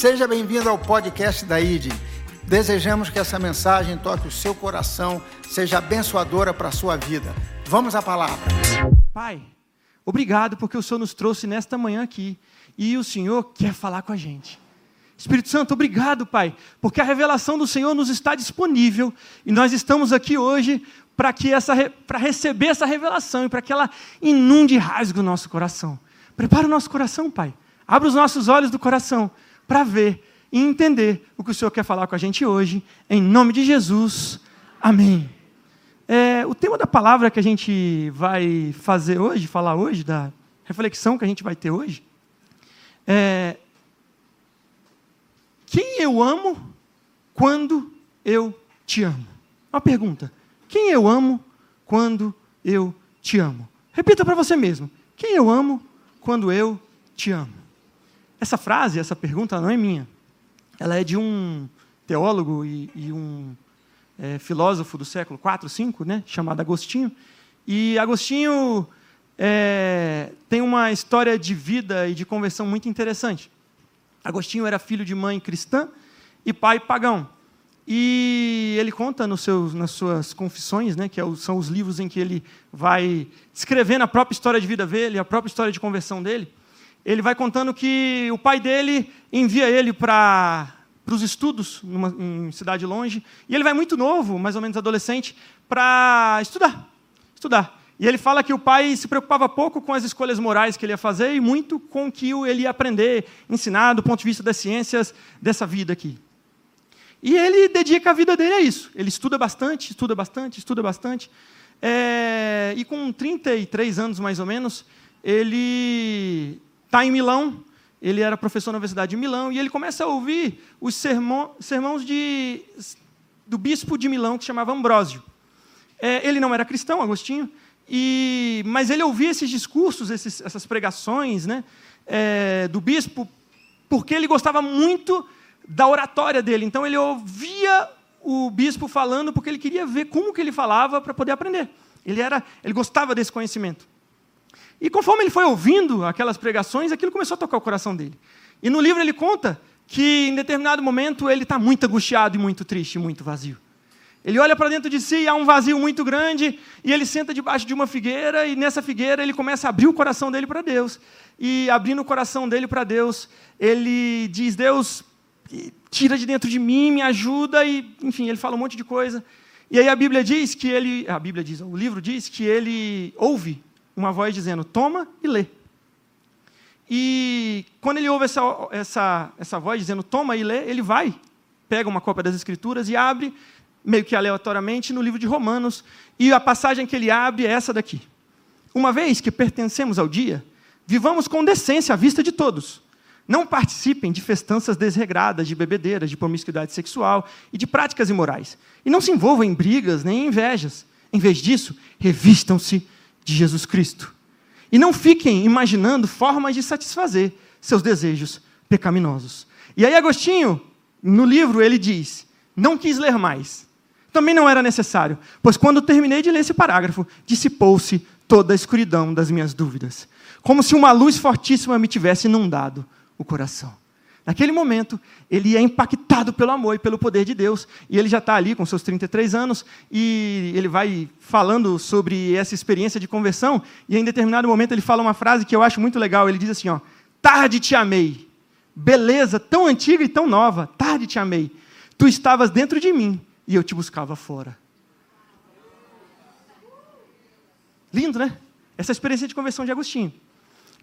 Seja bem-vindo ao podcast da ID. Desejamos que essa mensagem toque o seu coração, seja abençoadora para a sua vida. Vamos à palavra. Pai, obrigado porque o Senhor nos trouxe nesta manhã aqui e o Senhor quer falar com a gente. Espírito Santo, obrigado, Pai, porque a revelação do Senhor nos está disponível e nós estamos aqui hoje para que essa para receber essa revelação e para que ela inunde e rasgue o nosso coração. Prepara o nosso coração, Pai. Abra os nossos olhos do coração para ver e entender o que o Senhor quer falar com a gente hoje. Em nome de Jesus. Amém. É, o tema da palavra que a gente vai fazer hoje, falar hoje, da reflexão que a gente vai ter hoje, é quem eu amo quando eu te amo? Uma pergunta. Quem eu amo quando eu te amo? Repita para você mesmo. Quem eu amo quando eu te amo? Essa frase, essa pergunta não é minha. Ela é de um teólogo e, e um é, filósofo do século IV, V, né, chamado Agostinho. E Agostinho é, tem uma história de vida e de conversão muito interessante. Agostinho era filho de mãe cristã e pai pagão. E ele conta nas suas confissões, né, que é são os livros em que ele vai escrevendo a própria história de vida dele, a própria história de conversão dele, ele vai contando que o pai dele envia ele para os estudos, numa cidade longe, e ele vai muito novo, mais ou menos adolescente, para estudar. Estudar. E ele fala que o pai se preocupava pouco com as escolhas morais que ele ia fazer e muito com o que ele ia aprender, ensinar do ponto de vista das ciências dessa vida aqui. E ele dedica a vida dele a isso. Ele estuda bastante, estuda bastante, estuda bastante. É, e com 33 anos, mais ou menos, ele está em Milão, ele era professor na Universidade de Milão, e ele começa a ouvir os sermão, de, do bispo de Milão, que se chamava Ambrósio. É, ele não era cristão, Agostinho, e, mas ele ouvia esses discursos, esses, essas pregações né, é, do bispo, porque ele gostava muito da oratória dele. Então ele ouvia o bispo falando porque ele queria ver como que ele falava para poder aprender. Ele era, ele gostava desse conhecimento. E conforme ele foi ouvindo aquelas pregações, aquilo começou a tocar o coração dele. E no livro ele conta que em determinado momento ele está muito angustiado e muito triste, muito vazio. Ele olha para dentro de si e há um vazio muito grande, e ele senta debaixo de uma figueira, e nessa figueira ele começa a abrir o coração dele para Deus. E abrindo o coração dele para Deus, ele diz: Deus, tira de dentro de mim, me ajuda, e enfim, ele fala um monte de coisa. E aí a Bíblia diz que ele, a Bíblia diz, o livro diz que ele ouve uma voz dizendo: toma e lê. E quando ele ouve essa, essa, essa voz dizendo: toma e lê, ele vai, pega uma cópia das Escrituras e abre, meio que aleatoriamente, no livro de Romanos. E a passagem que ele abre é essa daqui. Uma vez que pertencemos ao dia, vivamos com decência à vista de todos. Não participem de festanças desregradas, de bebedeiras, de promiscuidade sexual e de práticas imorais. E não se envolvam em brigas nem em invejas. Em vez disso, revistam-se de Jesus Cristo. E não fiquem imaginando formas de satisfazer seus desejos pecaminosos. E aí, Agostinho, no livro, ele diz: Não quis ler mais. Também não era necessário, pois quando terminei de ler esse parágrafo, dissipou-se toda a escuridão das minhas dúvidas, como se uma luz fortíssima me tivesse inundado o coração. Naquele momento, ele é impactado pelo amor e pelo poder de Deus. E ele já está ali com seus 33 anos, e ele vai falando sobre essa experiência de conversão. E em determinado momento, ele fala uma frase que eu acho muito legal. Ele diz assim: ó, Tarde te amei. Beleza tão antiga e tão nova. Tarde te amei. Tu estavas dentro de mim e eu te buscava fora. Lindo, né? Essa experiência de conversão de Agostinho.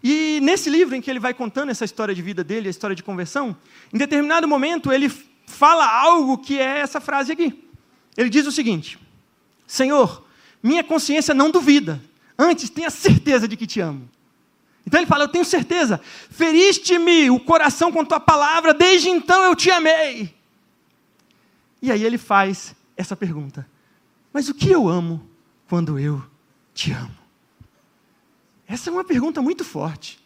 E nesse livro em que ele vai contando essa história de vida dele, a história de conversão, em determinado momento ele fala algo que é essa frase aqui. Ele diz o seguinte: Senhor, minha consciência não duvida, antes tenha certeza de que te amo. Então ele fala: Eu tenho certeza, feriste-me o coração com tua palavra, desde então eu te amei. E aí ele faz essa pergunta: Mas o que eu amo quando eu te amo? Essa é uma pergunta muito forte.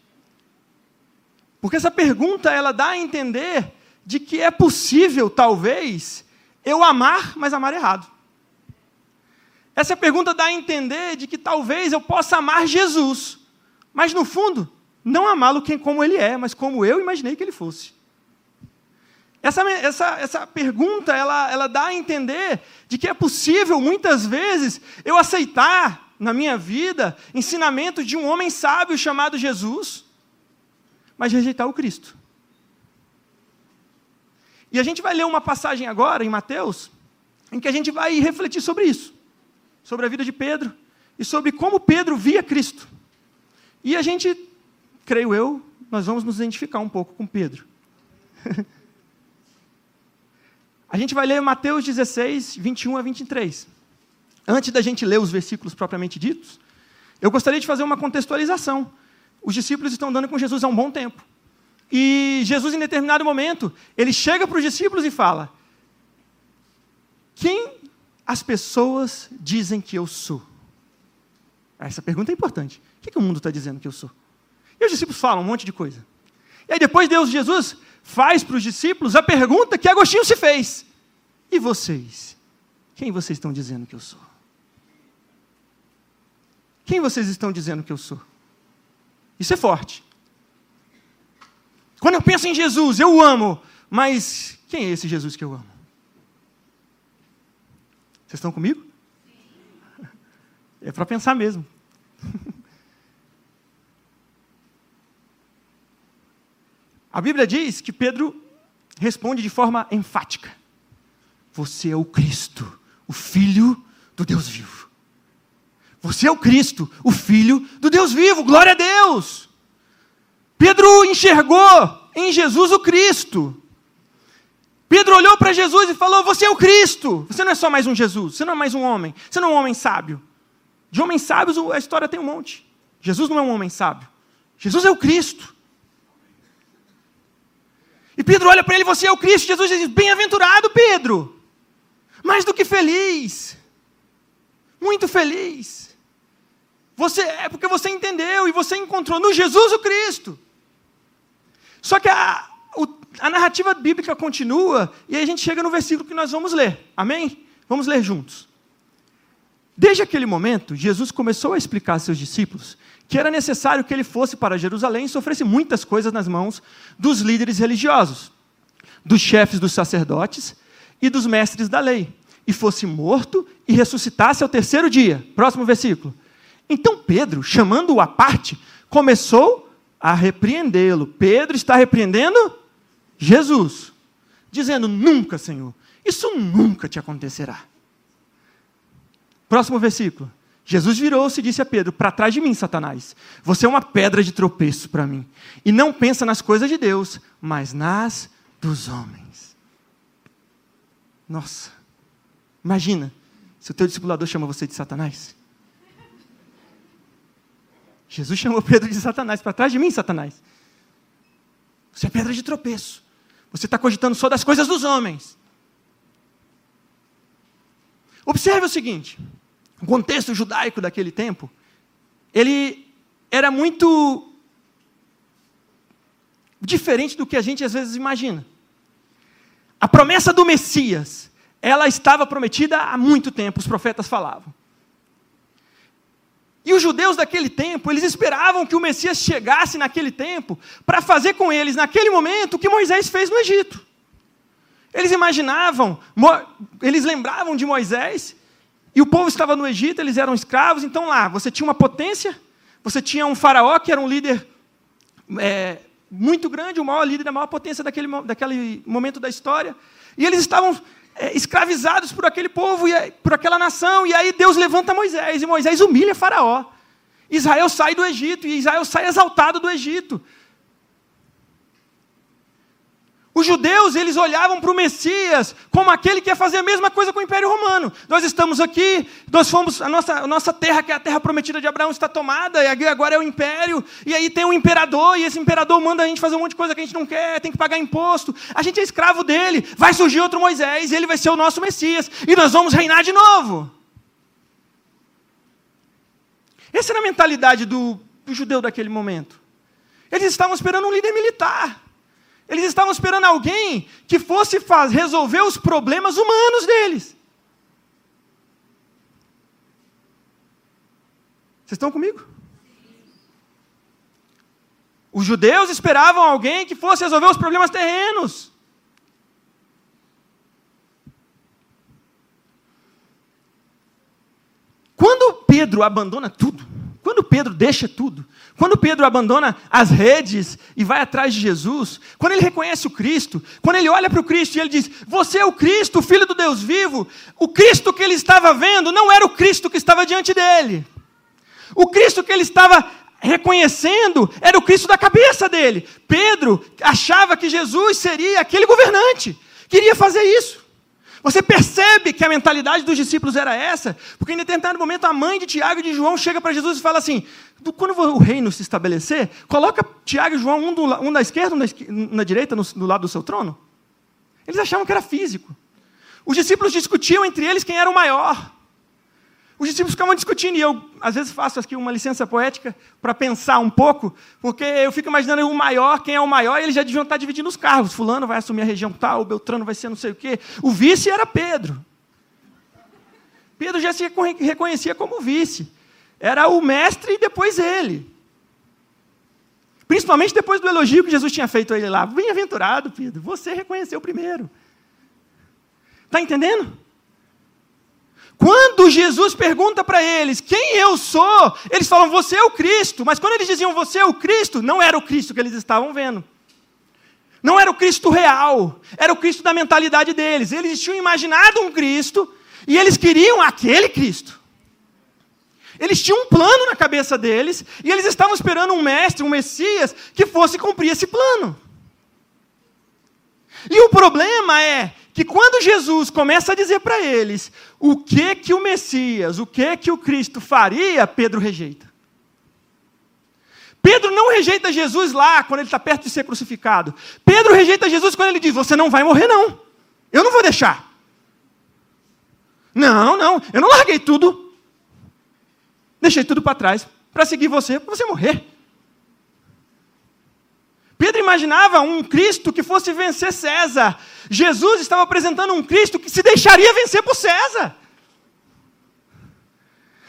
Porque essa pergunta ela dá a entender de que é possível, talvez, eu amar, mas amar errado. Essa pergunta dá a entender de que talvez eu possa amar Jesus, mas no fundo, não amá-lo como ele é, mas como eu imaginei que ele fosse. Essa, essa, essa pergunta, ela, ela dá a entender de que é possível, muitas vezes, eu aceitar na minha vida ensinamento de um homem sábio chamado Jesus, mas rejeitar o Cristo. E a gente vai ler uma passagem agora, em Mateus, em que a gente vai refletir sobre isso, sobre a vida de Pedro e sobre como Pedro via Cristo. E a gente, creio eu, nós vamos nos identificar um pouco com Pedro. A gente vai ler Mateus 16, 21 a 23. Antes da gente ler os versículos propriamente ditos, eu gostaria de fazer uma contextualização. Os discípulos estão andando com Jesus há um bom tempo. E Jesus, em determinado momento, ele chega para os discípulos e fala: Quem as pessoas dizem que eu sou? Essa pergunta é importante. O que, que o mundo está dizendo que eu sou? E os discípulos falam um monte de coisa. E aí depois Deus, Jesus, faz para os discípulos a pergunta que Agostinho se fez: E vocês? Quem vocês estão dizendo que eu sou? Quem vocês estão dizendo que eu sou? Isso é forte. Quando eu penso em Jesus, eu o amo, mas quem é esse Jesus que eu amo? Vocês estão comigo? É para pensar mesmo. A Bíblia diz que Pedro responde de forma enfática: Você é o Cristo, o Filho do Deus vivo. Você é o Cristo, o Filho do Deus vivo, glória a Deus. Pedro enxergou em Jesus o Cristo. Pedro olhou para Jesus e falou: Você é o Cristo. Você não é só mais um Jesus, você não é mais um homem, você não é um homem sábio. De homens sábios a história tem um monte. Jesus não é um homem sábio. Jesus é o Cristo. E Pedro olha para ele, você é o Cristo. Jesus diz: Bem-aventurado, Pedro. Mais do que feliz. Muito feliz. Você é porque você entendeu e você encontrou no Jesus o Cristo. Só que a, o, a narrativa bíblica continua e aí a gente chega no versículo que nós vamos ler. Amém? Vamos ler juntos. Desde aquele momento, Jesus começou a explicar a seus discípulos que era necessário que ele fosse para Jerusalém e sofresse muitas coisas nas mãos dos líderes religiosos, dos chefes dos sacerdotes e dos mestres da lei, e fosse morto e ressuscitasse ao terceiro dia. Próximo versículo. Então Pedro, chamando-o à parte, começou a repreendê-lo. Pedro está repreendendo Jesus, dizendo: Nunca, Senhor, isso nunca te acontecerá. Próximo versículo. Jesus virou-se e disse a Pedro: Para trás de mim, Satanás. Você é uma pedra de tropeço para mim. E não pensa nas coisas de Deus, mas nas dos homens. Nossa, imagina se o teu discipulador chama você de Satanás. Jesus chamou Pedro de Satanás. Para trás de mim, Satanás. Você é pedra de tropeço. Você está cogitando só das coisas dos homens. Observe o seguinte: o contexto judaico daquele tempo, ele era muito diferente do que a gente às vezes imagina. A promessa do Messias, ela estava prometida há muito tempo, os profetas falavam. E os judeus daquele tempo, eles esperavam que o Messias chegasse naquele tempo para fazer com eles, naquele momento, o que Moisés fez no Egito. Eles imaginavam, eles lembravam de Moisés e o povo estava no Egito, eles eram escravos, então lá você tinha uma potência, você tinha um faraó que era um líder é, muito grande, o maior líder, a maior potência daquele, daquele momento da história, e eles estavam escravizados por aquele povo, e, por aquela nação, e aí Deus levanta Moisés, e Moisés humilha faraó. Israel sai do Egito, e Israel sai exaltado do Egito. Os judeus, eles olhavam para o Messias como aquele que ia fazer a mesma coisa com o Império Romano. Nós estamos aqui, nós fomos, a nossa, a nossa terra, que é a terra prometida de Abraão, está tomada, e agora é o Império, e aí tem um imperador, e esse imperador manda a gente fazer um monte de coisa que a gente não quer, tem que pagar imposto. A gente é escravo dele, vai surgir outro Moisés, e ele vai ser o nosso Messias, e nós vamos reinar de novo. Essa era a mentalidade do, do judeu daquele momento. Eles estavam esperando um líder militar. Eles estavam esperando alguém que fosse resolver os problemas humanos deles. Vocês estão comigo? Os judeus esperavam alguém que fosse resolver os problemas terrenos. Quando Pedro abandona tudo, quando Pedro deixa tudo, quando Pedro abandona as redes e vai atrás de Jesus, quando ele reconhece o Cristo, quando ele olha para o Cristo e ele diz: Você é o Cristo, Filho do Deus vivo, o Cristo que ele estava vendo não era o Cristo que estava diante dele. O Cristo que ele estava reconhecendo era o Cristo da cabeça dele. Pedro achava que Jesus seria aquele governante, queria fazer isso. Você percebe que a mentalidade dos discípulos era essa? Porque em determinado momento a mãe de Tiago e de João chega para Jesus e fala assim: quando o reino se estabelecer, coloca Tiago e João, um, do, um da esquerda, um da, na direita, no, do lado do seu trono. Eles achavam que era físico. Os discípulos discutiam entre eles quem era o maior. Os discípulos ficavam discutindo, e eu, às vezes, faço aqui uma licença poética para pensar um pouco, porque eu fico imaginando o maior, quem é o maior, e eles já deviam estar dividindo os cargos. Fulano vai assumir a região tal, o Beltrano vai ser não sei o quê. O vice era Pedro. Pedro já se reconhecia como vice. Era o mestre e depois ele. Principalmente depois do elogio que Jesus tinha feito a ele lá. Bem-aventurado, Pedro, você reconheceu primeiro. Está entendendo? Quando Jesus pergunta para eles quem eu sou, eles falam, você é o Cristo. Mas quando eles diziam, você é o Cristo, não era o Cristo que eles estavam vendo. Não era o Cristo real, era o Cristo da mentalidade deles. Eles tinham imaginado um Cristo e eles queriam aquele Cristo. Eles tinham um plano na cabeça deles e eles estavam esperando um mestre, um Messias, que fosse cumprir esse plano. E o problema é que quando Jesus começa a dizer para eles o que que o Messias, o que que o Cristo faria, Pedro rejeita. Pedro não rejeita Jesus lá, quando ele está perto de ser crucificado. Pedro rejeita Jesus quando ele diz: Você não vai morrer, não. Eu não vou deixar. Não, não, eu não larguei tudo. Deixei tudo para trás para seguir você, para você morrer. Pedro imaginava um Cristo que fosse vencer César. Jesus estava apresentando um Cristo que se deixaria vencer por César.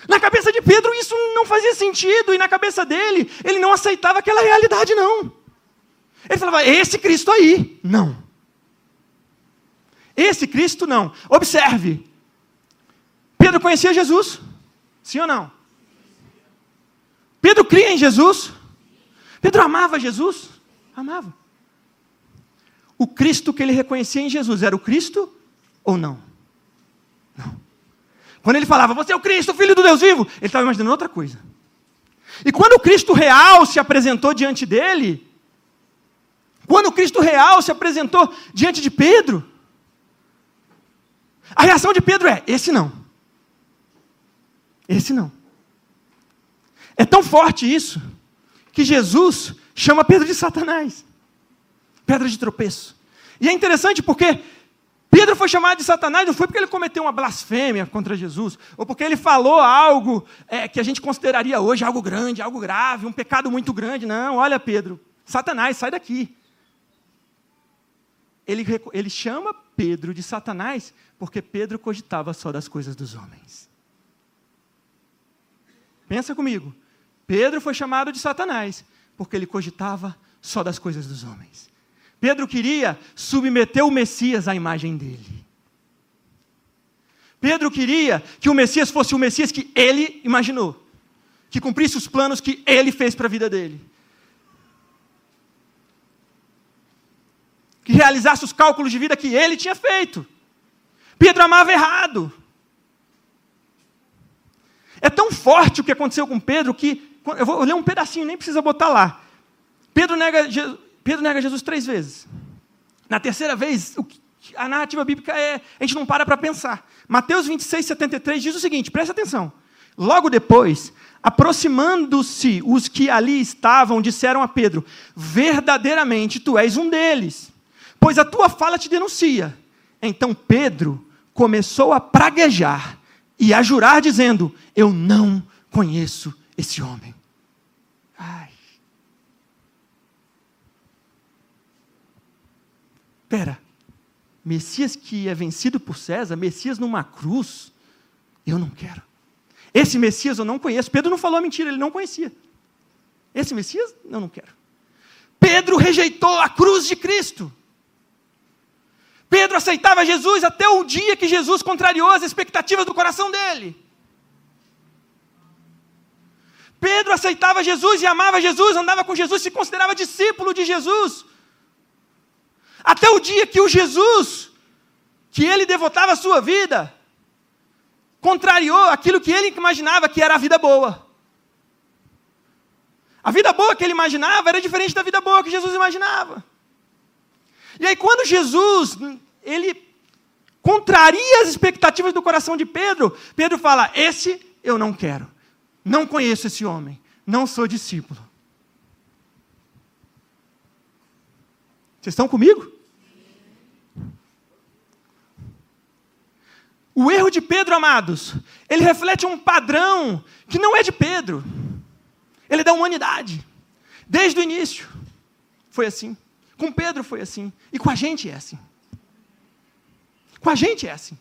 Na cabeça de Pedro isso não fazia sentido, e na cabeça dele, ele não aceitava aquela realidade, não. Ele falava, esse Cristo aí, não. Esse Cristo não. Observe. Pedro conhecia Jesus? Sim ou não? Pedro cria em Jesus? Pedro amava Jesus? Amava. O Cristo que ele reconhecia em Jesus era o Cristo ou não? Não. Quando ele falava, você é o Cristo, filho do Deus vivo, ele estava imaginando outra coisa. E quando o Cristo real se apresentou diante dele, quando o Cristo real se apresentou diante de Pedro, a reação de Pedro é: esse não. Esse não. É tão forte isso, que Jesus chama Pedro de Satanás. Pedra de tropeço. E é interessante porque Pedro foi chamado de Satanás não foi porque ele cometeu uma blasfêmia contra Jesus, ou porque ele falou algo é, que a gente consideraria hoje algo grande, algo grave, um pecado muito grande. Não, olha, Pedro, Satanás, sai daqui. Ele, ele chama Pedro de Satanás porque Pedro cogitava só das coisas dos homens. Pensa comigo. Pedro foi chamado de Satanás porque ele cogitava só das coisas dos homens. Pedro queria submeter o Messias à imagem dele. Pedro queria que o Messias fosse o Messias que ele imaginou, que cumprisse os planos que ele fez para a vida dele. Que realizasse os cálculos de vida que ele tinha feito. Pedro amava errado. É tão forte o que aconteceu com Pedro que eu vou ler um pedacinho, nem precisa botar lá. Pedro nega, Pedro nega Jesus três vezes. Na terceira vez, a narrativa bíblica é. A gente não para para pensar. Mateus 26, 73 diz o seguinte: presta atenção. Logo depois, aproximando-se os que ali estavam, disseram a Pedro: Verdadeiramente tu és um deles, pois a tua fala te denuncia. Então Pedro começou a praguejar e a jurar, dizendo: Eu não conheço esse homem. Ai. Pera, Messias que é vencido por César, Messias numa cruz, eu não quero. Esse Messias eu não conheço. Pedro não falou mentira, ele não conhecia. Esse Messias, eu não quero. Pedro rejeitou a cruz de Cristo. Pedro aceitava Jesus até o dia que Jesus contrariou as expectativas do coração dele. Pedro aceitava Jesus e amava Jesus, andava com Jesus, se considerava discípulo de Jesus. Até o dia que o Jesus, que ele devotava a sua vida, contrariou aquilo que ele imaginava que era a vida boa. A vida boa que ele imaginava era diferente da vida boa que Jesus imaginava. E aí, quando Jesus, ele contraria as expectativas do coração de Pedro, Pedro fala: Esse eu não quero. Não conheço esse homem. Não sou discípulo. Vocês estão comigo? O erro de Pedro, amados, ele reflete um padrão que não é de Pedro. Ele é da humanidade. Desde o início. Foi assim. Com Pedro foi assim. E com a gente é assim. Com a gente é assim.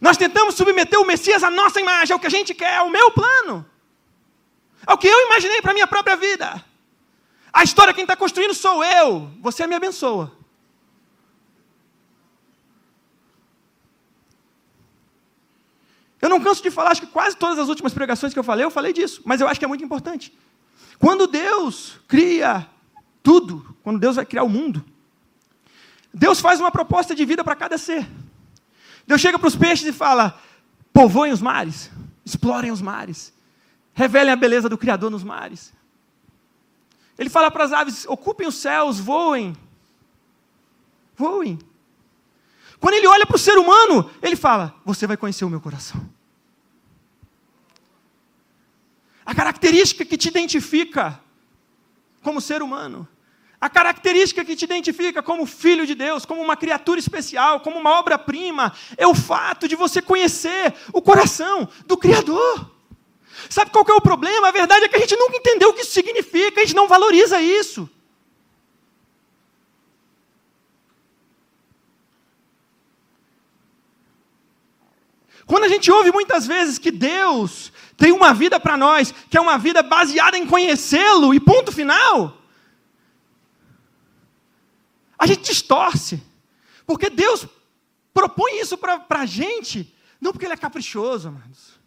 Nós tentamos submeter o Messias à nossa imagem, ao que a gente quer, ao meu plano. Ao que eu imaginei para a minha própria vida. A história quem está construindo sou eu. Você me abençoa. Eu não canso de falar, acho que quase todas as últimas pregações que eu falei, eu falei disso, mas eu acho que é muito importante. Quando Deus cria tudo, quando Deus vai criar o mundo, Deus faz uma proposta de vida para cada ser. Deus chega para os peixes e fala: povoem os mares, explorem os mares, revelem a beleza do Criador nos mares. Ele fala para as aves: ocupem os céus, voem. Voem. Quando ele olha para o ser humano, ele fala: Você vai conhecer o meu coração. A característica que te identifica como ser humano, a característica que te identifica como filho de Deus, como uma criatura especial, como uma obra-prima, é o fato de você conhecer o coração do Criador. Sabe qual é o problema? A verdade é que a gente nunca entendeu o que isso significa, a gente não valoriza isso. Quando a gente ouve muitas vezes que Deus tem uma vida para nós, que é uma vida baseada em conhecê-lo e ponto final, a gente distorce. Porque Deus propõe isso para a gente, não porque Ele é caprichoso, amados.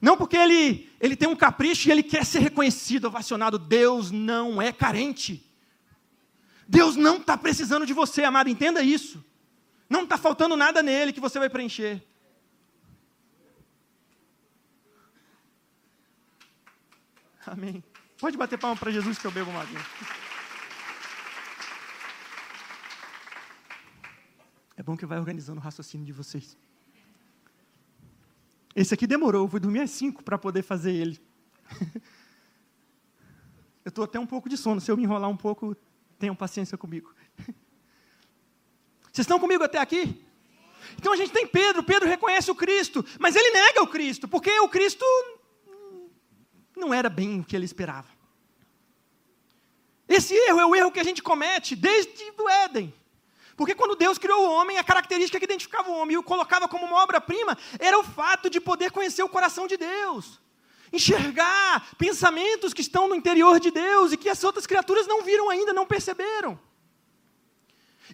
Não porque ele, ele tem um capricho e ele quer ser reconhecido, ovacionado. Deus não é carente. Deus não está precisando de você, amado, entenda isso. Não está faltando nada nele que você vai preencher. Amém. Pode bater palma para Jesus que eu bebo uma aguinha. Bom que vai organizando o raciocínio de vocês. Esse aqui demorou, eu fui dormir às 5 para poder fazer ele. eu estou até um pouco de sono, se eu me enrolar um pouco, tenham paciência comigo. Vocês estão comigo até aqui? Então a gente tem Pedro, Pedro reconhece o Cristo, mas ele nega o Cristo, porque o Cristo não era bem o que ele esperava. Esse erro é o erro que a gente comete desde o Éden. Porque quando Deus criou o homem, a característica que identificava o homem e o colocava como uma obra-prima era o fato de poder conhecer o coração de Deus. Enxergar pensamentos que estão no interior de Deus e que as outras criaturas não viram ainda, não perceberam.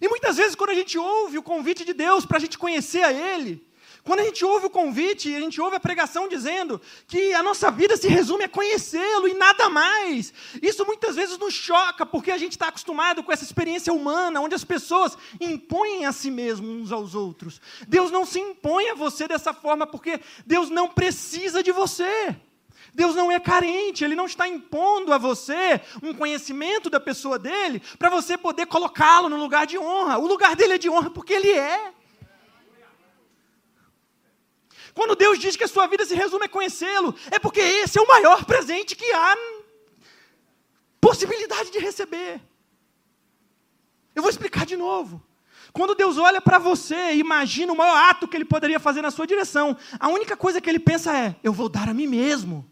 E muitas vezes, quando a gente ouve o convite de Deus para a gente conhecer a Ele, quando a gente ouve o convite, a gente ouve a pregação dizendo que a nossa vida se resume a conhecê-lo e nada mais, isso muitas vezes nos choca, porque a gente está acostumado com essa experiência humana, onde as pessoas impõem a si mesmos uns aos outros. Deus não se impõe a você dessa forma, porque Deus não precisa de você. Deus não é carente, Ele não está impondo a você um conhecimento da pessoa dele para você poder colocá-lo no lugar de honra. O lugar dele é de honra porque Ele é. Quando Deus diz que a sua vida se resume a conhecê-lo, é porque esse é o maior presente que há possibilidade de receber. Eu vou explicar de novo. Quando Deus olha para você e imagina o maior ato que ele poderia fazer na sua direção, a única coisa que ele pensa é: eu vou dar a mim mesmo.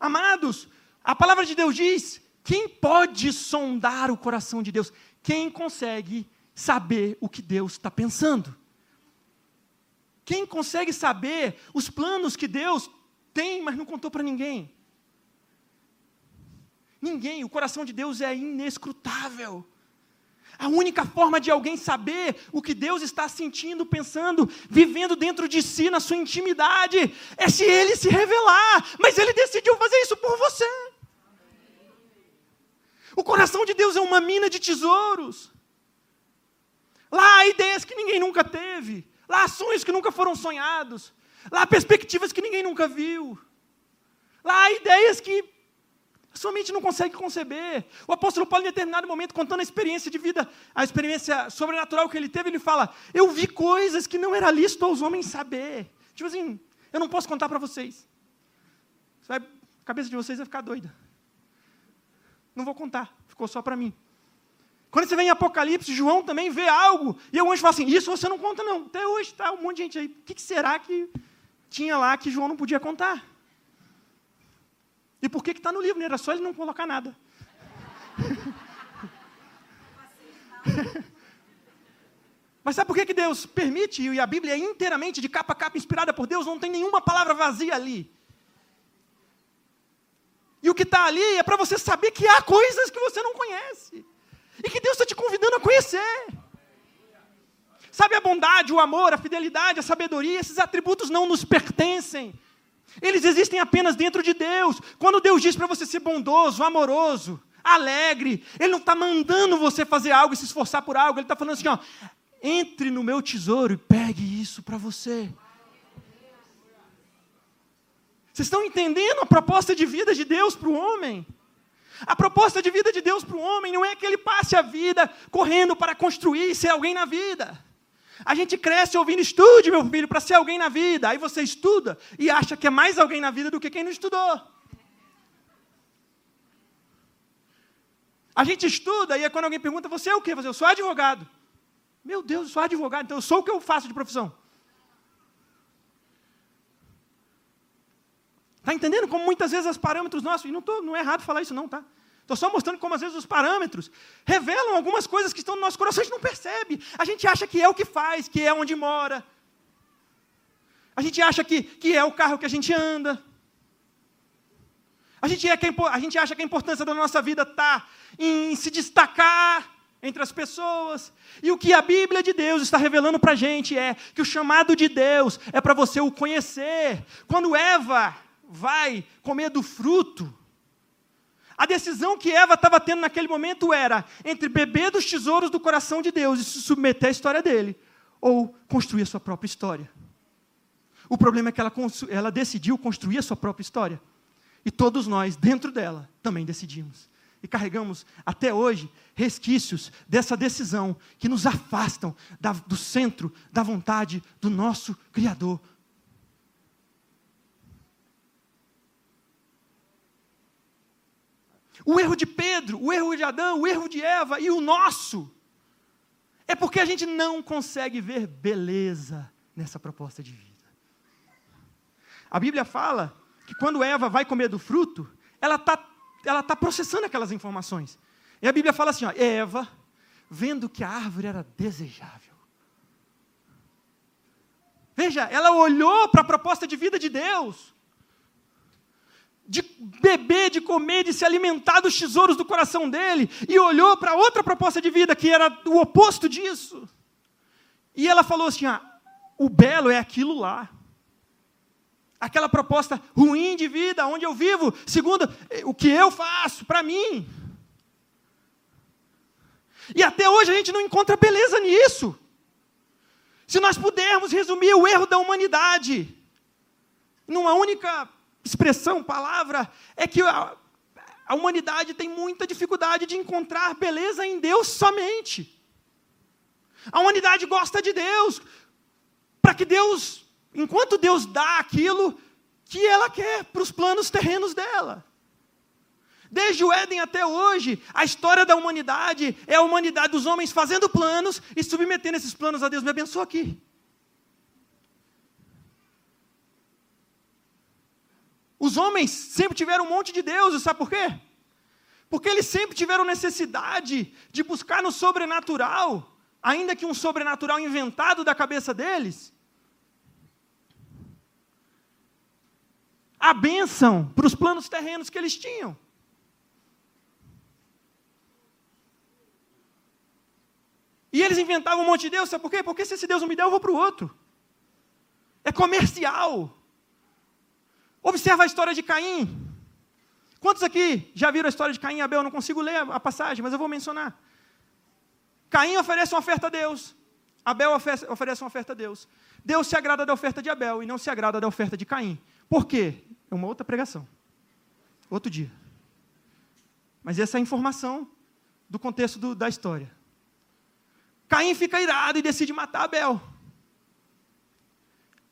Amados, a palavra de Deus diz: quem pode sondar o coração de Deus? Quem consegue saber o que Deus está pensando? Quem consegue saber os planos que Deus tem, mas não contou para ninguém? Ninguém. O coração de Deus é inescrutável. A única forma de alguém saber o que Deus está sentindo, pensando, vivendo dentro de si, na sua intimidade, é se ele se revelar. Mas ele decidiu fazer isso por você. O coração de Deus é uma mina de tesouros. Lá há ideias que ninguém nunca teve. Lá sonhos que nunca foram sonhados. Lá perspectivas que ninguém nunca viu. Lá ideias que a sua mente não consegue conceber. O apóstolo Paulo, em determinado momento, contando a experiência de vida, a experiência sobrenatural que ele teve, ele fala: Eu vi coisas que não era lícito aos homens saber. Tipo assim, eu não posso contar para vocês. Vai, a cabeça de vocês vai ficar doida. Não vou contar, ficou só para mim. Quando você vem em Apocalipse, João também vê algo, e o anjo fala assim: Isso você não conta, não. Até hoje está um monte de gente aí. O que será que tinha lá que João não podia contar? E por que está no livro? Não era só ele não colocar nada. Mas sabe por que, que Deus permite, e a Bíblia é inteiramente de capa a capa inspirada por Deus, não tem nenhuma palavra vazia ali. E o que está ali é para você saber que há coisas que você não conhece. E que Deus está te convidando a conhecer. Sabe a bondade, o amor, a fidelidade, a sabedoria, esses atributos não nos pertencem. Eles existem apenas dentro de Deus. Quando Deus diz para você ser bondoso, amoroso, alegre, Ele não está mandando você fazer algo e se esforçar por algo. Ele está falando assim: ó, entre no meu tesouro e pegue isso para você. Vocês estão entendendo a proposta de vida de Deus para o homem? A proposta de vida de Deus para o homem não é que ele passe a vida correndo para construir e ser alguém na vida. A gente cresce ouvindo, estude, meu filho, para ser alguém na vida. Aí você estuda e acha que é mais alguém na vida do que quem não estudou. A gente estuda e é quando alguém pergunta, você é o quê? Eu sou advogado. Meu Deus, eu sou advogado, então eu sou o que eu faço de profissão. Está entendendo como muitas vezes os parâmetros nossos, e não, tô, não é errado falar isso não, tá? Estou só mostrando como às vezes os parâmetros revelam algumas coisas que estão no nosso coração, a gente não percebe. A gente acha que é o que faz, que é onde mora. A gente acha que, que é o carro que a gente anda. A gente, é que a, gente acha que a importância da nossa vida está em se destacar entre as pessoas. E o que a Bíblia de Deus está revelando para a gente é que o chamado de Deus é para você o conhecer. Quando Eva vai comer do fruto, a decisão que Eva estava tendo naquele momento era entre beber dos tesouros do coração de Deus e se submeter à história dele, ou construir a sua própria história. O problema é que ela, ela decidiu construir a sua própria história. E todos nós, dentro dela, também decidimos. E carregamos até hoje resquícios dessa decisão que nos afastam da, do centro da vontade do nosso Criador O erro de Pedro, o erro de Adão, o erro de Eva e o nosso é porque a gente não consegue ver beleza nessa proposta de vida. A Bíblia fala que quando Eva vai comer do fruto, ela está ela tá processando aquelas informações. E a Bíblia fala assim: ó, Eva, vendo que a árvore era desejável. Veja, ela olhou para a proposta de vida de Deus de beber, de comer, de se alimentar dos tesouros do coração dele, e olhou para outra proposta de vida que era o oposto disso. E ela falou assim: ah, o belo é aquilo lá. Aquela proposta ruim de vida, onde eu vivo, segundo o que eu faço para mim. E até hoje a gente não encontra beleza nisso. Se nós pudermos resumir o erro da humanidade numa única expressão, palavra, é que a, a humanidade tem muita dificuldade de encontrar beleza em Deus somente. A humanidade gosta de Deus, para que Deus, enquanto Deus dá aquilo que ela quer para os planos terrenos dela. Desde o Éden até hoje, a história da humanidade é a humanidade dos homens fazendo planos e submetendo esses planos a Deus. Me abençoa aqui. Os homens sempre tiveram um monte de deuses, sabe por quê? Porque eles sempre tiveram necessidade de buscar no sobrenatural, ainda que um sobrenatural inventado da cabeça deles, a bênção para os planos terrenos que eles tinham. E eles inventavam um monte de Deus, sabe por quê? Porque se esse Deus não me der, eu vou para o outro. É comercial. Observa a história de Caim. Quantos aqui já viram a história de Caim e Abel? Eu não consigo ler a passagem, mas eu vou mencionar. Caim oferece uma oferta a Deus. Abel oferece uma oferta a Deus. Deus se agrada da oferta de Abel e não se agrada da oferta de Caim. Por quê? É uma outra pregação. Outro dia. Mas essa é a informação do contexto do, da história. Caim fica irado e decide matar Abel.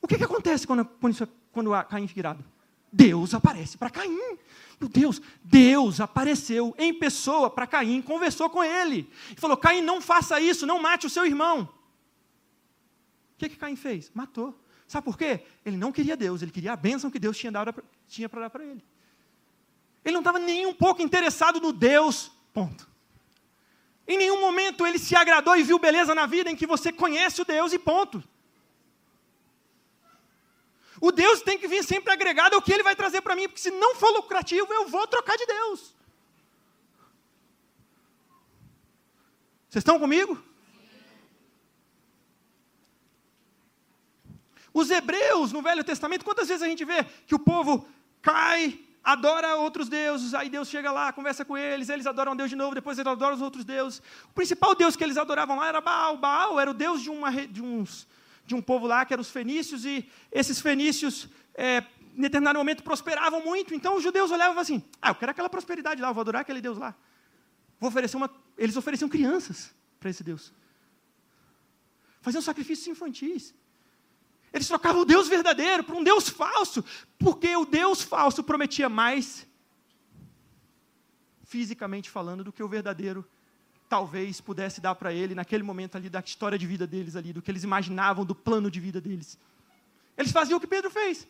O que, que acontece quando, quando, quando Caim fica irado? Deus aparece para Caim. Meu Deus, Deus apareceu em pessoa para Caim, conversou com ele e falou: Caim, não faça isso, não mate o seu irmão. O que, que Caim fez? Matou. Sabe por quê? Ele não queria Deus, ele queria a bênção que Deus tinha, dado, tinha para dar para ele. Ele não estava nem um pouco interessado no Deus, ponto. Em nenhum momento ele se agradou e viu beleza na vida em que você conhece o Deus e ponto. O Deus tem que vir sempre agregado ao que ele vai trazer para mim, porque se não for lucrativo, eu vou trocar de Deus. Vocês estão comigo? Os hebreus no Velho Testamento, quantas vezes a gente vê que o povo cai, adora outros deuses, aí Deus chega lá, conversa com eles, eles adoram Deus de novo, depois eles adoram os outros deuses. O principal Deus que eles adoravam lá era Baal. Baal era o Deus de, uma, de uns de um povo lá, que eram os fenícios, e esses fenícios, é, em determinado momento, prosperavam muito. Então os judeus olhavam assim: ah, eu quero aquela prosperidade lá, eu vou adorar aquele Deus lá. Vou oferecer uma. Eles ofereciam crianças para esse Deus. Faziam sacrifícios infantis. Eles trocavam o Deus verdadeiro por um Deus falso, porque o Deus falso prometia mais, fisicamente falando, do que o verdadeiro talvez pudesse dar para ele naquele momento ali da história de vida deles ali, do que eles imaginavam do plano de vida deles. Eles faziam o que Pedro fez.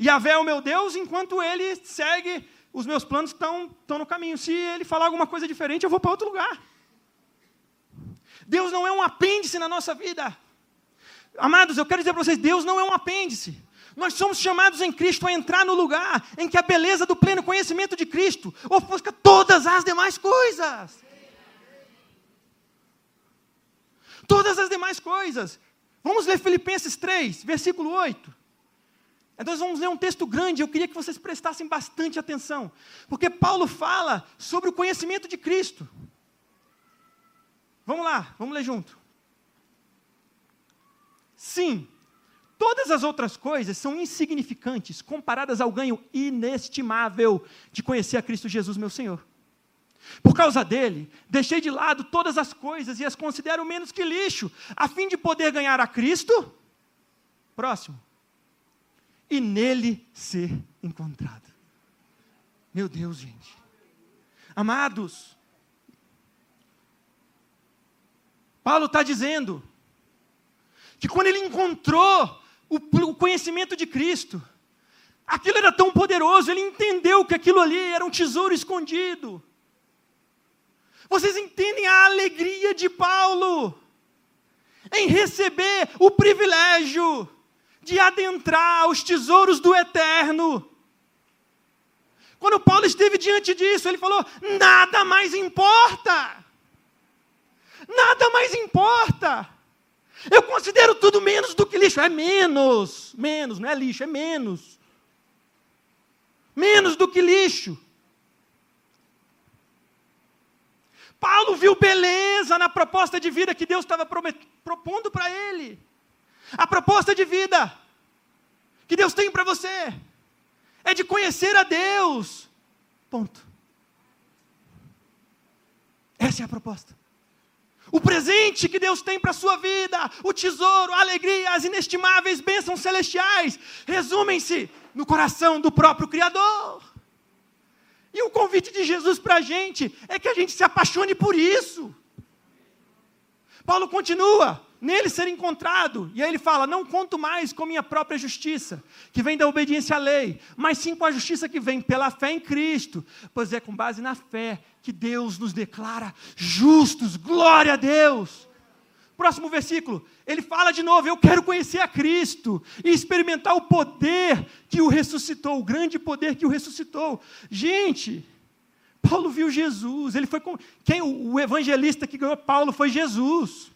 Yahvé é o meu Deus, enquanto ele segue, os meus planos estão, estão no caminho. Se ele falar alguma coisa diferente, eu vou para outro lugar. Deus não é um apêndice na nossa vida. Amados, eu quero dizer para vocês: Deus não é um apêndice. Nós somos chamados em Cristo a entrar no lugar em que a beleza do pleno conhecimento de Cristo ofusca todas as demais coisas. Todas as demais coisas. Vamos ler Filipenses 3, versículo 8. Então, nós vamos ler um texto grande, eu queria que vocês prestassem bastante atenção, porque Paulo fala sobre o conhecimento de Cristo. Vamos lá, vamos ler junto. Sim, Todas as outras coisas são insignificantes comparadas ao ganho inestimável de conhecer a Cristo Jesus, meu Senhor. Por causa dele, deixei de lado todas as coisas e as considero menos que lixo, a fim de poder ganhar a Cristo. Próximo. E nele ser encontrado. Meu Deus, gente. Amados, Paulo está dizendo que quando ele encontrou o, conhecimento de Cristo. Aquilo era tão poderoso, ele entendeu que aquilo ali era um tesouro escondido. Vocês entendem a alegria de Paulo em receber o privilégio de adentrar os tesouros do eterno. Quando Paulo esteve diante disso, ele falou: nada mais importa. Nada mais importa. Eu considero tudo menos do que lixo. É menos. Menos, não é lixo, é menos. Menos do que lixo. Paulo viu beleza na proposta de vida que Deus estava propondo para ele. A proposta de vida que Deus tem para você é de conhecer a Deus. Ponto. Essa é a proposta. O presente que Deus tem para a sua vida, o tesouro, a alegria, as inestimáveis bênçãos celestiais, resumem-se no coração do próprio Criador. E o convite de Jesus para a gente é que a gente se apaixone por isso. Paulo continua, nele ser encontrado. E aí ele fala: Não conto mais com minha própria justiça, que vem da obediência à lei, mas sim com a justiça que vem pela fé em Cristo, pois é com base na fé que Deus nos declara justos. Glória a Deus! Próximo versículo, ele fala de novo: Eu quero conhecer a Cristo e experimentar o poder que o ressuscitou, o grande poder que o ressuscitou. Gente, Paulo viu Jesus. Ele foi com quem o evangelista que ganhou Paulo foi Jesus.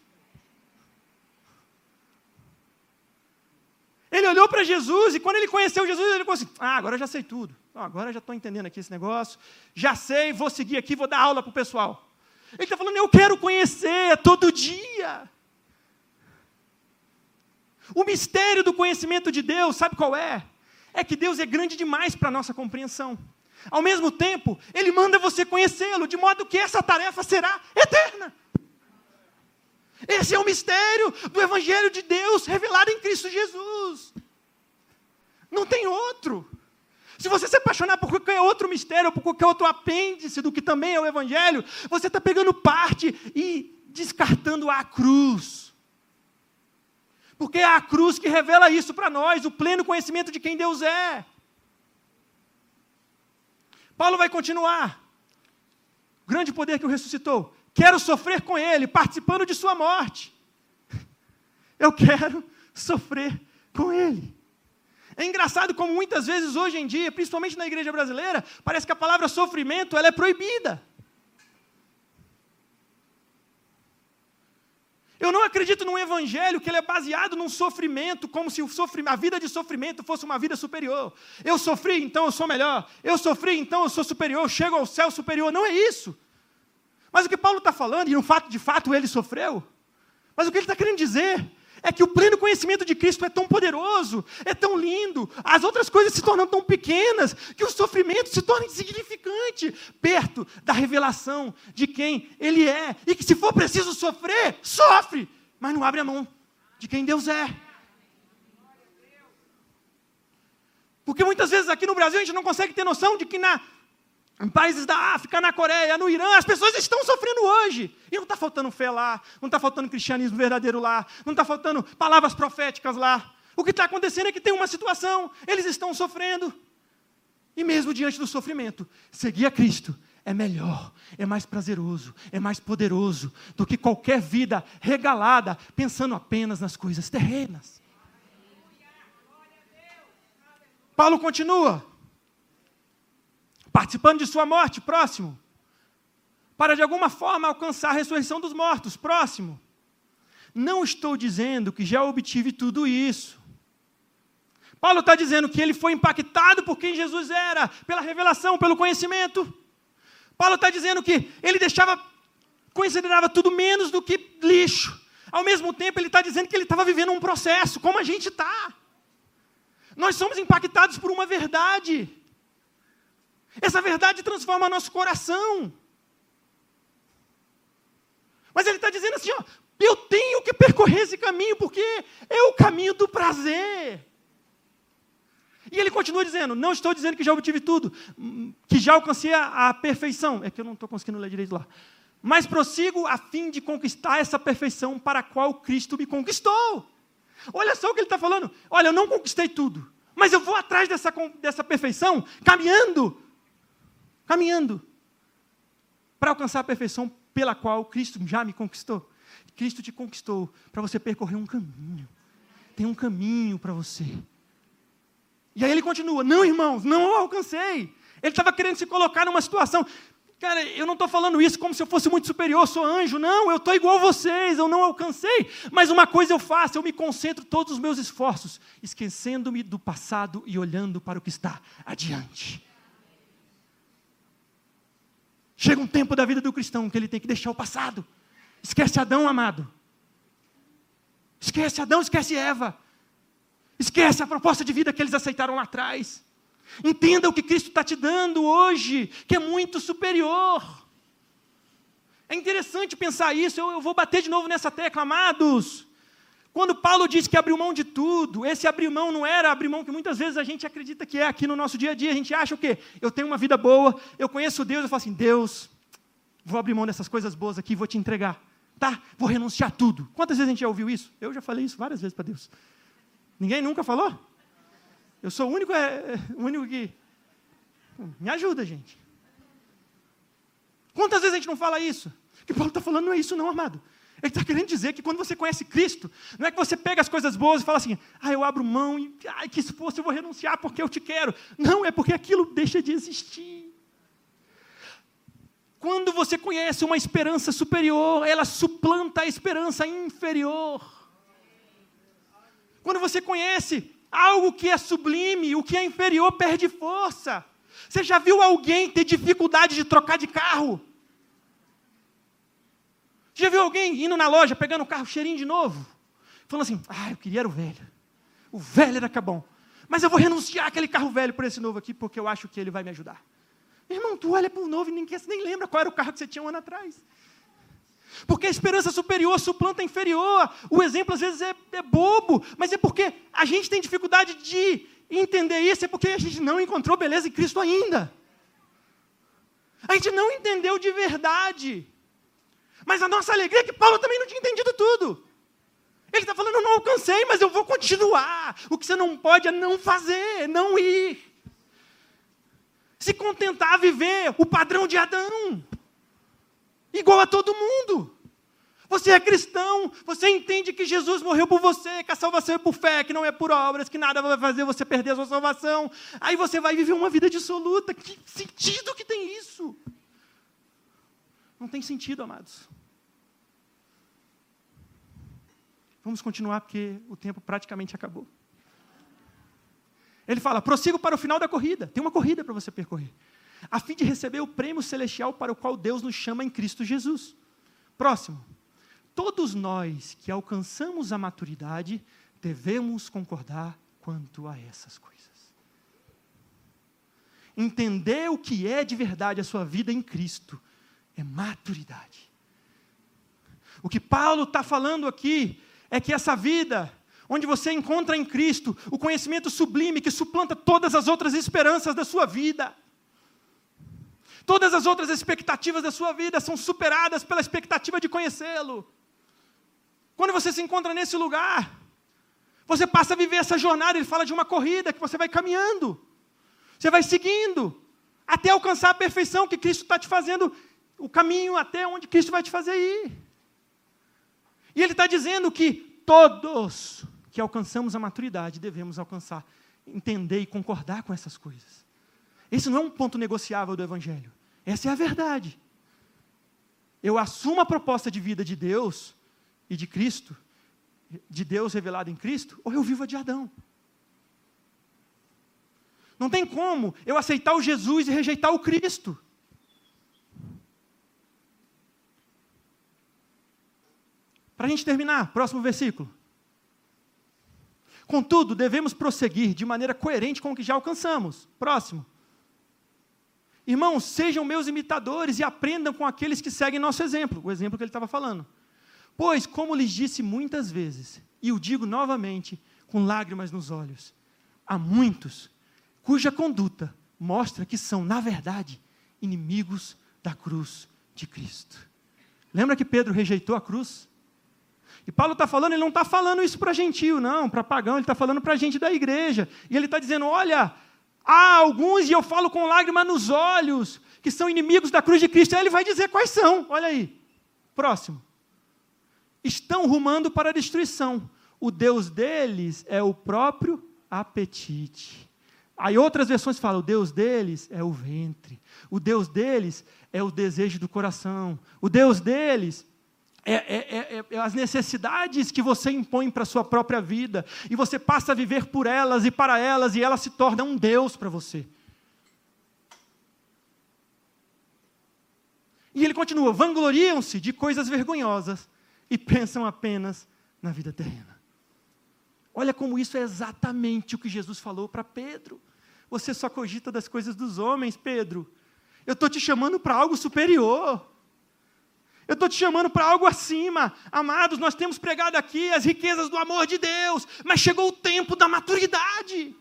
Ele olhou para Jesus e quando ele conheceu Jesus, ele falou assim: Ah, agora eu já sei tudo. Agora eu já estou entendendo aqui esse negócio. Já sei, vou seguir aqui, vou dar aula para o pessoal. Ele está falando: Eu quero conhecer todo dia. O mistério do conhecimento de Deus, sabe qual é? É que Deus é grande demais para a nossa compreensão. Ao mesmo tempo, Ele manda você conhecê-lo, de modo que essa tarefa será eterna. Esse é o mistério do Evangelho de Deus revelado em Cristo Jesus. Não tem outro. Se você se apaixonar por qualquer outro mistério, por qualquer outro apêndice do que também é o Evangelho, você está pegando parte e descartando a cruz. Porque é a cruz que revela isso para nós, o pleno conhecimento de quem Deus é. Paulo vai continuar. O grande poder que o ressuscitou. Quero sofrer com ele, participando de sua morte. Eu quero sofrer com ele. É engraçado como muitas vezes hoje em dia, principalmente na igreja brasileira, parece que a palavra sofrimento ela é proibida. Eu não acredito num evangelho que ele é baseado num sofrimento, como se a vida de sofrimento fosse uma vida superior. Eu sofri, então eu sou melhor. Eu sofri, então eu sou superior. Eu chego ao céu superior. Não é isso. Mas o que Paulo está falando, e no fato de fato ele sofreu, mas o que ele está querendo dizer é que o pleno conhecimento de Cristo é tão poderoso, é tão lindo, as outras coisas se tornam tão pequenas, que o sofrimento se torna insignificante perto da revelação de quem Ele é. E que se for preciso sofrer, sofre, mas não abre a mão de quem Deus é. Porque muitas vezes aqui no Brasil a gente não consegue ter noção de que na em países da África, na Coreia, no Irã, as pessoas estão sofrendo hoje. E não está faltando fé lá, não está faltando cristianismo verdadeiro lá, não está faltando palavras proféticas lá. O que está acontecendo é que tem uma situação, eles estão sofrendo. E mesmo diante do sofrimento, seguir a Cristo é melhor, é mais prazeroso, é mais poderoso do que qualquer vida regalada, pensando apenas nas coisas terrenas. Paulo continua participando de sua morte, próximo. Para de alguma forma alcançar a ressurreição dos mortos, próximo. Não estou dizendo que já obtive tudo isso. Paulo está dizendo que ele foi impactado por quem Jesus era, pela revelação, pelo conhecimento. Paulo está dizendo que ele deixava, considerava tudo menos do que lixo. Ao mesmo tempo, ele está dizendo que ele estava vivendo um processo, como a gente está. Nós somos impactados por uma verdade. Essa verdade transforma nosso coração. Mas ele está dizendo assim: ó, eu tenho que percorrer esse caminho, porque é o caminho do prazer. E ele continua dizendo: não estou dizendo que já obtive tudo, que já alcancei a, a perfeição. É que eu não estou conseguindo ler direito lá. Mas prossigo a fim de conquistar essa perfeição para a qual Cristo me conquistou. Olha só o que ele está falando. Olha, eu não conquistei tudo, mas eu vou atrás dessa, dessa perfeição, caminhando caminhando para alcançar a perfeição pela qual Cristo já me conquistou. Cristo te conquistou para você percorrer um caminho. Tem um caminho para você. E aí ele continua: Não, irmãos, não alcancei. Ele estava querendo se colocar numa situação. Cara, eu não estou falando isso como se eu fosse muito superior, sou anjo. Não, eu estou igual a vocês, eu não alcancei. Mas uma coisa eu faço, eu me concentro todos os meus esforços, esquecendo-me do passado e olhando para o que está adiante. Chega um tempo da vida do cristão que ele tem que deixar o passado. Esquece Adão, amado. Esquece Adão, esquece Eva. Esquece a proposta de vida que eles aceitaram lá atrás. Entenda o que Cristo está te dando hoje, que é muito superior. É interessante pensar isso, eu, eu vou bater de novo nessa tecla, amados. Quando Paulo diz que abriu mão de tudo, esse abrir mão não era abrir mão que muitas vezes a gente acredita que é aqui no nosso dia a dia. A gente acha o quê? Eu tenho uma vida boa, eu conheço Deus, eu falo assim: Deus, vou abrir mão dessas coisas boas aqui, vou te entregar. Tá? Vou renunciar a tudo. Quantas vezes a gente já ouviu isso? Eu já falei isso várias vezes para Deus. Ninguém nunca falou? Eu sou o único, é, é, o único que. Me ajuda, gente. Quantas vezes a gente não fala isso? O que Paulo está falando não é isso, não, amado. Ele está querendo dizer que quando você conhece Cristo, não é que você pega as coisas boas e fala assim, ah, eu abro mão e, ai, que esforço, eu vou renunciar porque eu te quero. Não, é porque aquilo deixa de existir. Quando você conhece uma esperança superior, ela suplanta a esperança inferior. Quando você conhece algo que é sublime, o que é inferior perde força. Você já viu alguém ter dificuldade de trocar de carro? Já viu alguém indo na loja, pegando o carro cheirinho de novo? Falando assim, ah, eu queria era o velho. O velho era bom. Mas eu vou renunciar aquele carro velho por esse novo aqui, porque eu acho que ele vai me ajudar. Irmão, tu olha para o novo e ninguém nem lembra qual era o carro que você tinha um ano atrás. Porque a esperança superior suplanta a inferior. O exemplo às vezes é, é bobo, mas é porque a gente tem dificuldade de entender isso, é porque a gente não encontrou beleza em Cristo ainda. A gente não entendeu de verdade. Mas a nossa alegria é que Paulo também não tinha entendido tudo. Ele está falando, eu não alcancei, mas eu vou continuar. O que você não pode é não fazer, não ir. Se contentar a viver o padrão de Adão. Igual a todo mundo. Você é cristão, você entende que Jesus morreu por você, que a salvação é por fé, que não é por obras, que nada vai fazer você perder a sua salvação. Aí você vai viver uma vida dissoluta. Que sentido que tem isso? Não tem sentido, amados. Vamos continuar porque o tempo praticamente acabou. Ele fala: prossigo para o final da corrida. Tem uma corrida para você percorrer. A fim de receber o prêmio celestial para o qual Deus nos chama em Cristo Jesus. Próximo. Todos nós que alcançamos a maturidade devemos concordar quanto a essas coisas. Entender o que é de verdade a sua vida em Cristo é maturidade. O que Paulo está falando aqui é que essa vida, onde você encontra em Cristo o conhecimento sublime que suplanta todas as outras esperanças da sua vida, todas as outras expectativas da sua vida são superadas pela expectativa de conhecê-lo. Quando você se encontra nesse lugar, você passa a viver essa jornada. Ele fala de uma corrida que você vai caminhando, você vai seguindo, até alcançar a perfeição que Cristo está te fazendo, o caminho até onde Cristo vai te fazer ir. E ele está dizendo que todos que alcançamos a maturidade devemos alcançar, entender e concordar com essas coisas. Esse não é um ponto negociável do Evangelho. Essa é a verdade. Eu assumo a proposta de vida de Deus e de Cristo, de Deus revelado em Cristo, ou eu vivo a de Adão. Não tem como eu aceitar o Jesus e rejeitar o Cristo. Para a gente terminar, próximo versículo. Contudo, devemos prosseguir de maneira coerente com o que já alcançamos. Próximo. Irmãos, sejam meus imitadores e aprendam com aqueles que seguem nosso exemplo. O exemplo que ele estava falando. Pois, como lhes disse muitas vezes, e o digo novamente, com lágrimas nos olhos, há muitos cuja conduta mostra que são, na verdade, inimigos da cruz de Cristo. Lembra que Pedro rejeitou a cruz? E Paulo está falando, ele não está falando isso para gentil, não, para pagão, ele está falando para a gente da igreja. E ele está dizendo: olha, há alguns, e eu falo com lágrima nos olhos, que são inimigos da cruz de Cristo. Aí ele vai dizer quais são, olha aí. Próximo. Estão rumando para a destruição. O Deus deles é o próprio apetite. Aí outras versões falam: o Deus deles é o ventre. O Deus deles é o desejo do coração. O Deus deles é, é, é, é, as necessidades que você impõe para a sua própria vida, e você passa a viver por elas e para elas, e elas se tornam um Deus para você. E ele continua: vangloriam-se de coisas vergonhosas e pensam apenas na vida terrena. Olha como isso é exatamente o que Jesus falou para Pedro. Você só cogita das coisas dos homens, Pedro. Eu estou te chamando para algo superior. Eu estou te chamando para algo acima. Amados, nós temos pregado aqui as riquezas do amor de Deus, mas chegou o tempo da maturidade.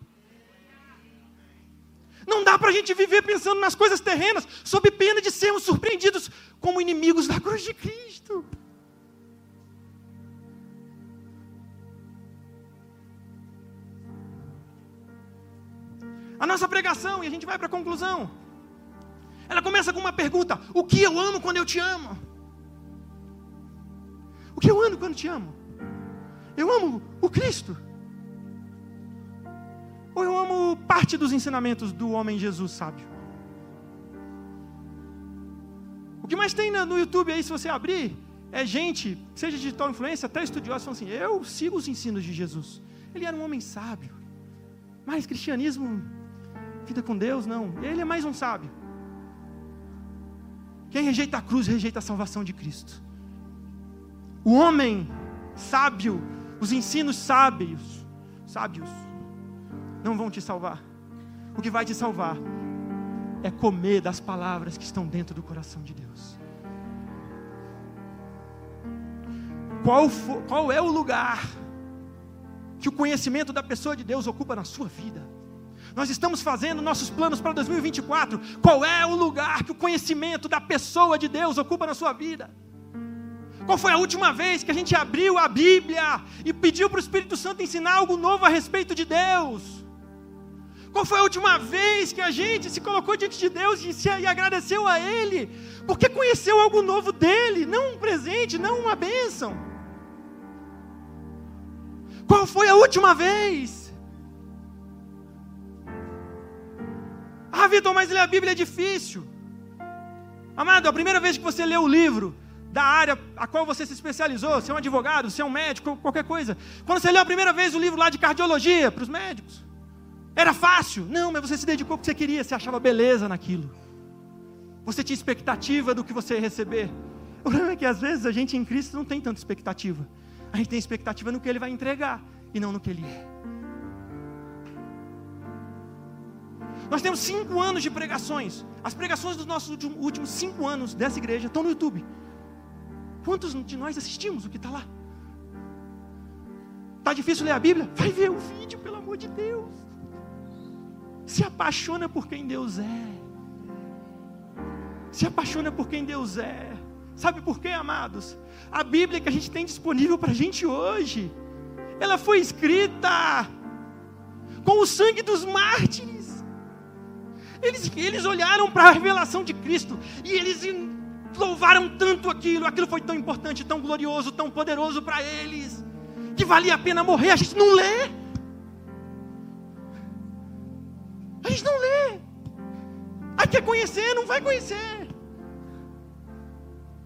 Não dá para a gente viver pensando nas coisas terrenas, sob pena de sermos surpreendidos como inimigos da cruz de Cristo. A nossa pregação, e a gente vai para a conclusão, ela começa com uma pergunta: O que eu amo quando eu te amo? O que eu amo quando te amo? Eu amo o Cristo. Ou eu amo parte dos ensinamentos do homem Jesus sábio? O que mais tem no YouTube aí, se você abrir, é gente, seja digital influência, até estudiosos, falando assim: eu sigo os ensinos de Jesus. Ele era um homem sábio. Mas cristianismo, vida com Deus, não. Ele é mais um sábio. Quem rejeita a cruz, rejeita a salvação de Cristo. O homem sábio, os ensinos sábios, sábios, não vão te salvar. O que vai te salvar é comer das palavras que estão dentro do coração de Deus. Qual, for, qual é o lugar que o conhecimento da pessoa de Deus ocupa na sua vida? Nós estamos fazendo nossos planos para 2024. Qual é o lugar que o conhecimento da pessoa de Deus ocupa na sua vida? Qual foi a última vez que a gente abriu a Bíblia e pediu para o Espírito Santo ensinar algo novo a respeito de Deus? Qual foi a última vez que a gente se colocou diante de Deus e, se, e agradeceu a Ele? Porque conheceu algo novo dele, não um presente, não uma bênção. Qual foi a última vez? Ah, Vitor, mas ler a Bíblia é difícil. Amado, a primeira vez que você lê o livro da área a qual você se especializou, se é um advogado, se é um médico, qualquer coisa. Quando você leu a primeira vez o livro lá de cardiologia para os médicos, era fácil? Não, mas você se dedicou porque você queria, você achava beleza naquilo. Você tinha expectativa do que você ia receber. O problema é que às vezes a gente em Cristo não tem tanta expectativa. A gente tem expectativa no que Ele vai entregar e não no que Ele é. Nós temos cinco anos de pregações. As pregações dos nossos últimos cinco anos dessa igreja estão no YouTube. Quantos de nós assistimos o que está lá? Está difícil ler a Bíblia? Vai ver o vídeo, pelo amor de Deus. Se apaixona por quem Deus é. Se apaixona por quem Deus é. Sabe por quê, amados? A Bíblia que a gente tem disponível para a gente hoje, ela foi escrita com o sangue dos mártires. Eles, eles olharam para a revelação de Cristo e eles louvaram tanto aquilo, aquilo foi tão importante, tão glorioso, tão poderoso para eles, que valia a pena morrer. A gente não lê. A gente não lê. Aí quer conhecer, não vai conhecer.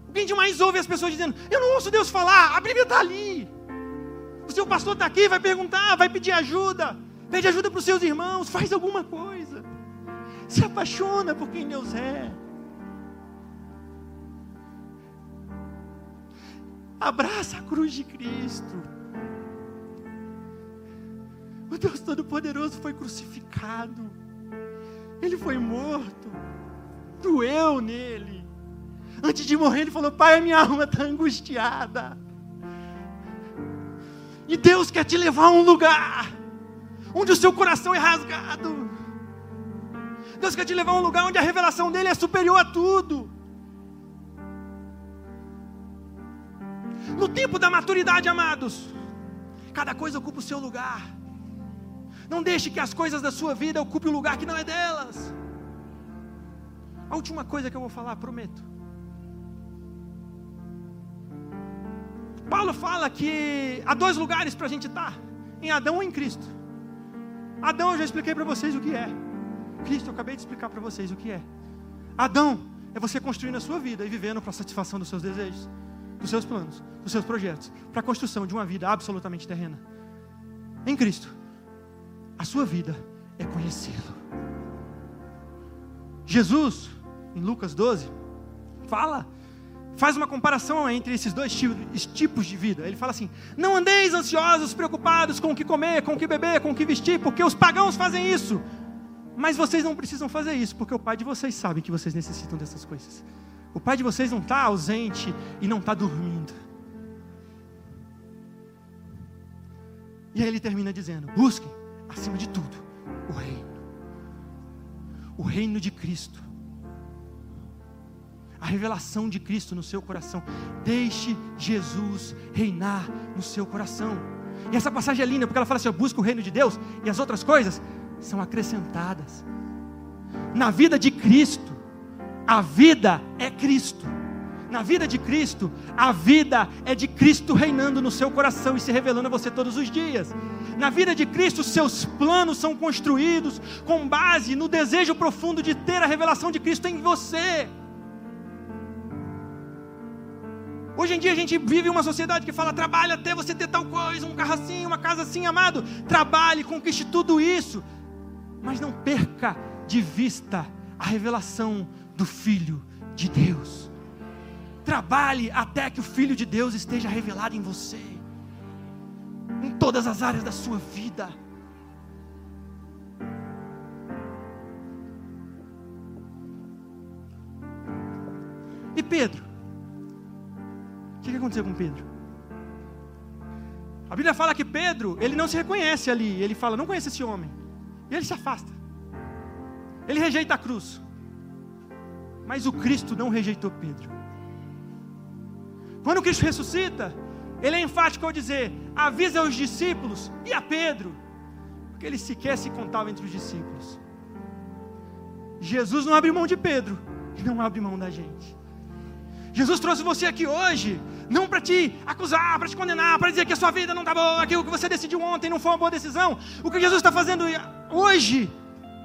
O que a gente mais ouve as pessoas dizendo: Eu não ouço Deus falar, a Bíblia está ali. O seu pastor está aqui, vai perguntar, vai pedir ajuda. Pede ajuda para os seus irmãos, faz alguma coisa. Se apaixona por quem Deus é. Abraça a cruz de Cristo. O Deus Todo-Poderoso foi crucificado. Ele foi morto. Doeu nele. Antes de morrer, ele falou: Pai, minha alma está angustiada. E Deus quer te levar a um lugar onde o seu coração é rasgado. Deus quer te levar a um lugar onde a revelação dele é superior a tudo. No tempo da maturidade, amados, cada coisa ocupa o seu lugar. Não deixe que as coisas da sua vida ocupem o lugar que não é delas. A última coisa que eu vou falar, prometo. Paulo fala que há dois lugares para a gente estar: em Adão ou em Cristo. Adão eu já expliquei para vocês o que é. Cristo eu acabei de explicar para vocês o que é. Adão é você construindo a sua vida e vivendo para a satisfação dos seus desejos, dos seus planos, dos seus projetos, para a construção de uma vida absolutamente terrena. Em Cristo, a sua vida é conhecê-lo. Jesus, em Lucas 12, fala, faz uma comparação entre esses dois tipos de vida. Ele fala assim: Não andeis ansiosos, preocupados com o que comer, com o que beber, com o que vestir, porque os pagãos fazem isso. Mas vocês não precisam fazer isso, porque o pai de vocês sabe que vocês necessitam dessas coisas. O pai de vocês não está ausente e não está dormindo. E aí ele termina dizendo: busquem acima de tudo, o reino. O reino de Cristo. A revelação de Cristo no seu coração. Deixe Jesus reinar no seu coração. E essa passagem é linda porque ela fala assim: eu busco o reino de Deus e as outras coisas são acrescentadas. Na vida de Cristo, a vida é Cristo. Na vida de Cristo, a vida é de Cristo reinando no seu coração e se revelando a você todos os dias. Na vida de Cristo, seus planos são construídos com base no desejo profundo de ter a revelação de Cristo em você. Hoje em dia a gente vive uma sociedade que fala: trabalhe até você ter tal coisa, um carro assim, uma casa assim, amado. Trabalhe, conquiste tudo isso. Mas não perca de vista a revelação do Filho de Deus. Trabalhe até que o Filho de Deus esteja revelado em você, em todas as áreas da sua vida. E Pedro? O que aconteceu com Pedro? A Bíblia fala que Pedro, ele não se reconhece ali, ele fala, não conhece esse homem. E ele se afasta. Ele rejeita a cruz. Mas o Cristo não rejeitou Pedro. Quando Cristo ressuscita, ele é enfático ao dizer: avisa os discípulos e a Pedro, porque ele sequer se contava entre os discípulos. Jesus não abre mão de Pedro e não abre mão da gente. Jesus trouxe você aqui hoje, não para te acusar, para te condenar, para dizer que a sua vida não está boa, que o que você decidiu ontem não foi uma boa decisão. O que Jesus está fazendo hoje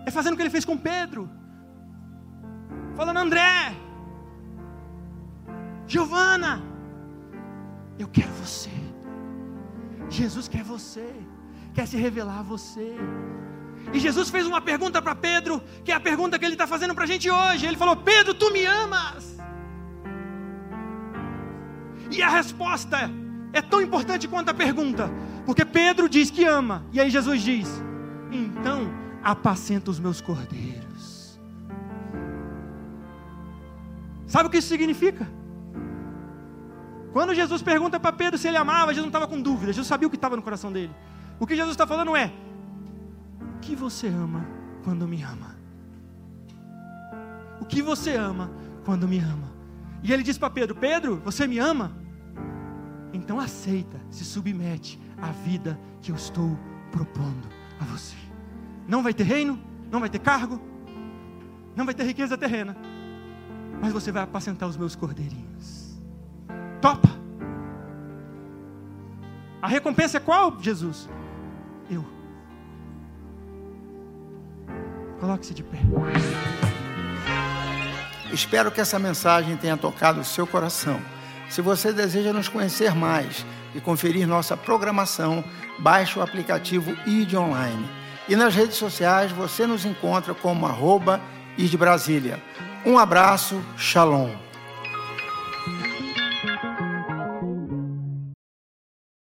é fazendo o que ele fez com Pedro, falando: André, Giovana, eu quero você. Jesus quer você, quer se revelar a você. E Jesus fez uma pergunta para Pedro, que é a pergunta que ele está fazendo para a gente hoje. Ele falou: Pedro, tu me amas? E a resposta é tão importante quanto a pergunta, porque Pedro diz que ama, e aí Jesus diz: então apacenta os meus cordeiros. Sabe o que isso significa? Quando Jesus pergunta para Pedro se ele amava, Jesus não estava com dúvida, Jesus sabia o que estava no coração dele. O que Jesus está falando é: o que você ama quando me ama? O que você ama quando me ama? E ele diz para Pedro: Pedro, você me ama? Então aceita, se submete à vida que eu estou propondo a você. Não vai ter reino, não vai ter cargo, não vai ter riqueza terrena, mas você vai apacentar os meus cordeirinhos. Topa. A recompensa é qual, Jesus? Eu. Coloque-se de pé. Espero que essa mensagem tenha tocado o seu coração. Se você deseja nos conhecer mais e conferir nossa programação, baixe o aplicativo ID Online. E nas redes sociais você nos encontra como arroba Brasília. Um abraço, shalom.